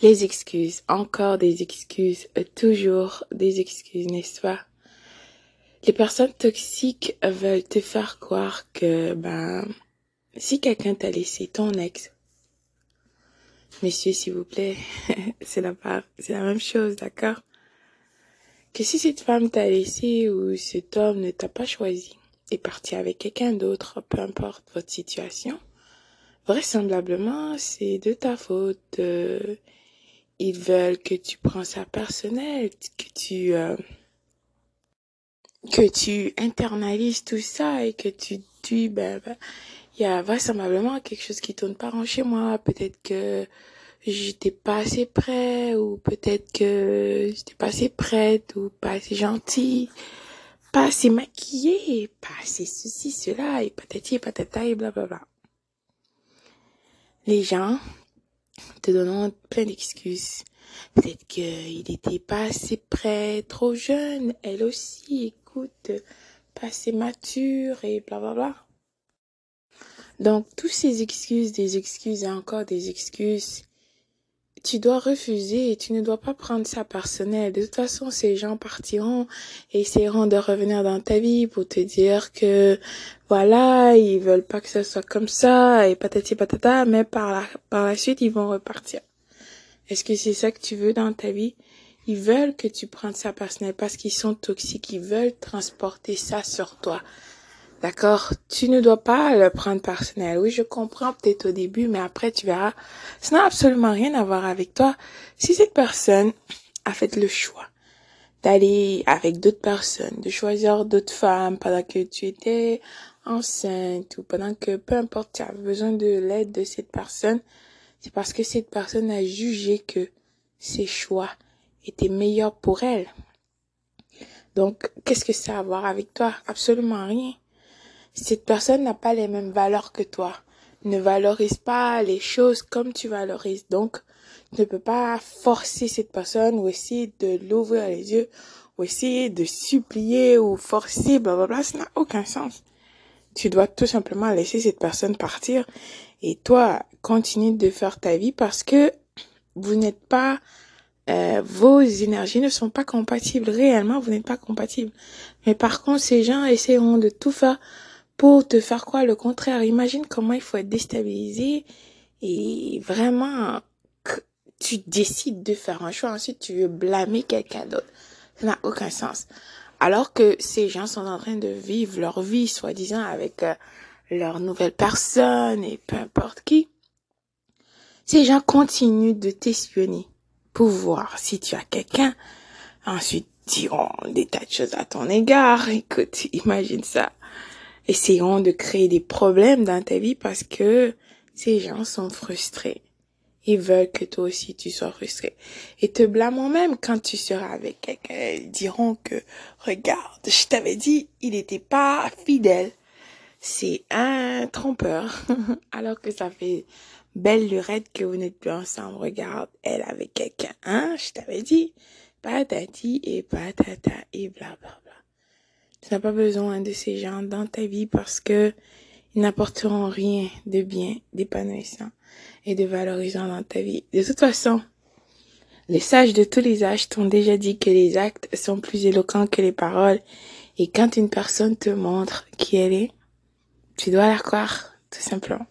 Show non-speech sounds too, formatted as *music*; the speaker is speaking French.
Les excuses, encore des excuses, toujours des excuses, n'est-ce pas? Les personnes toxiques veulent te faire croire que, ben, si quelqu'un t'a laissé ton ex, messieurs, s'il vous plaît, *laughs* c'est la même chose, d'accord? Que si cette femme t'a laissé ou cet homme ne t'a pas choisi, est parti avec quelqu'un d'autre, peu importe votre situation, vraisemblablement, c'est de ta faute. Euh, ils veulent que tu prends ça personnel, que tu euh, que tu internalises tout ça et que tu dis ben, ben il y a vraisemblablement quelque chose qui tourne pas en chez moi, peut-être que j'étais pas assez prêt ou peut-être que j'étais pas assez prête ou pas assez gentille, pas assez maquillée, pas assez ceci, cela et patati patata et blablabla. Les gens te donnant plein d'excuses. Peut-être qu'il n'était pas assez prêt, trop jeune, elle aussi, écoute, pas assez mature et bla bla bla. Donc, toutes ces excuses, des excuses et encore des excuses, tu dois refuser et tu ne dois pas prendre ça personnel. De toute façon, ces gens partiront et essaieront de revenir dans ta vie pour te dire que voilà, ils veulent pas que ça soit comme ça et patati patata, mais par la, par la suite, ils vont repartir. Est-ce que c'est ça que tu veux dans ta vie? Ils veulent que tu prennes ça personnel parce qu'ils sont toxiques. Ils veulent transporter ça sur toi. D'accord? Tu ne dois pas le prendre personnel. Oui, je comprends peut-être au début, mais après, tu verras. Ça n'a absolument rien à voir avec toi. Si cette personne a fait le choix d'aller avec d'autres personnes, de choisir d'autres femmes pendant que tu étais enceinte ou pendant que, peu importe, tu as besoin de l'aide de cette personne, c'est parce que cette personne a jugé que ses choix étaient meilleurs pour elle. Donc, qu'est-ce que ça a à voir avec toi? Absolument rien cette personne n'a pas les mêmes valeurs que toi, ne valorise pas les choses comme tu valorises. Donc, tu ne peux pas forcer cette personne ou essayer de l'ouvrir les yeux ou essayer de supplier ou forcer, blablabla. Ça n'a aucun sens. Tu dois tout simplement laisser cette personne partir et toi, continue de faire ta vie parce que vous n'êtes pas, euh, vos énergies ne sont pas compatibles. Réellement, vous n'êtes pas compatibles. Mais par contre, ces gens essaieront de tout faire pour te faire quoi le contraire. Imagine comment il faut être déstabilisé et vraiment tu décides de faire un choix, ensuite tu veux blâmer quelqu'un d'autre. Ça n'a aucun sens. Alors que ces gens sont en train de vivre leur vie, soi-disant, avec euh, leur nouvelle personne et peu importe qui. Ces gens continuent de t'espionner pour voir si tu as quelqu'un. Ensuite, diront des tas de choses à ton égard. Écoute, imagine ça essayons de créer des problèmes dans ta vie parce que ces gens sont frustrés. Ils veulent que toi aussi tu sois frustré. Et te blâmant même quand tu seras avec quelqu'un. Ils diront que, regarde, je t'avais dit, il n'était pas fidèle. C'est un trompeur. *laughs* Alors que ça fait belle lurette que vous n'êtes plus ensemble. Regarde, elle avec quelqu'un. Hein, je t'avais dit. Patati et patata et blablabla. Tu n'as pas besoin de ces gens dans ta vie parce que ils n'apporteront rien de bien, d'épanouissant et de valorisant dans ta vie. De toute façon, les sages de tous les âges t'ont déjà dit que les actes sont plus éloquents que les paroles. Et quand une personne te montre qui elle est, tu dois la croire, tout simplement.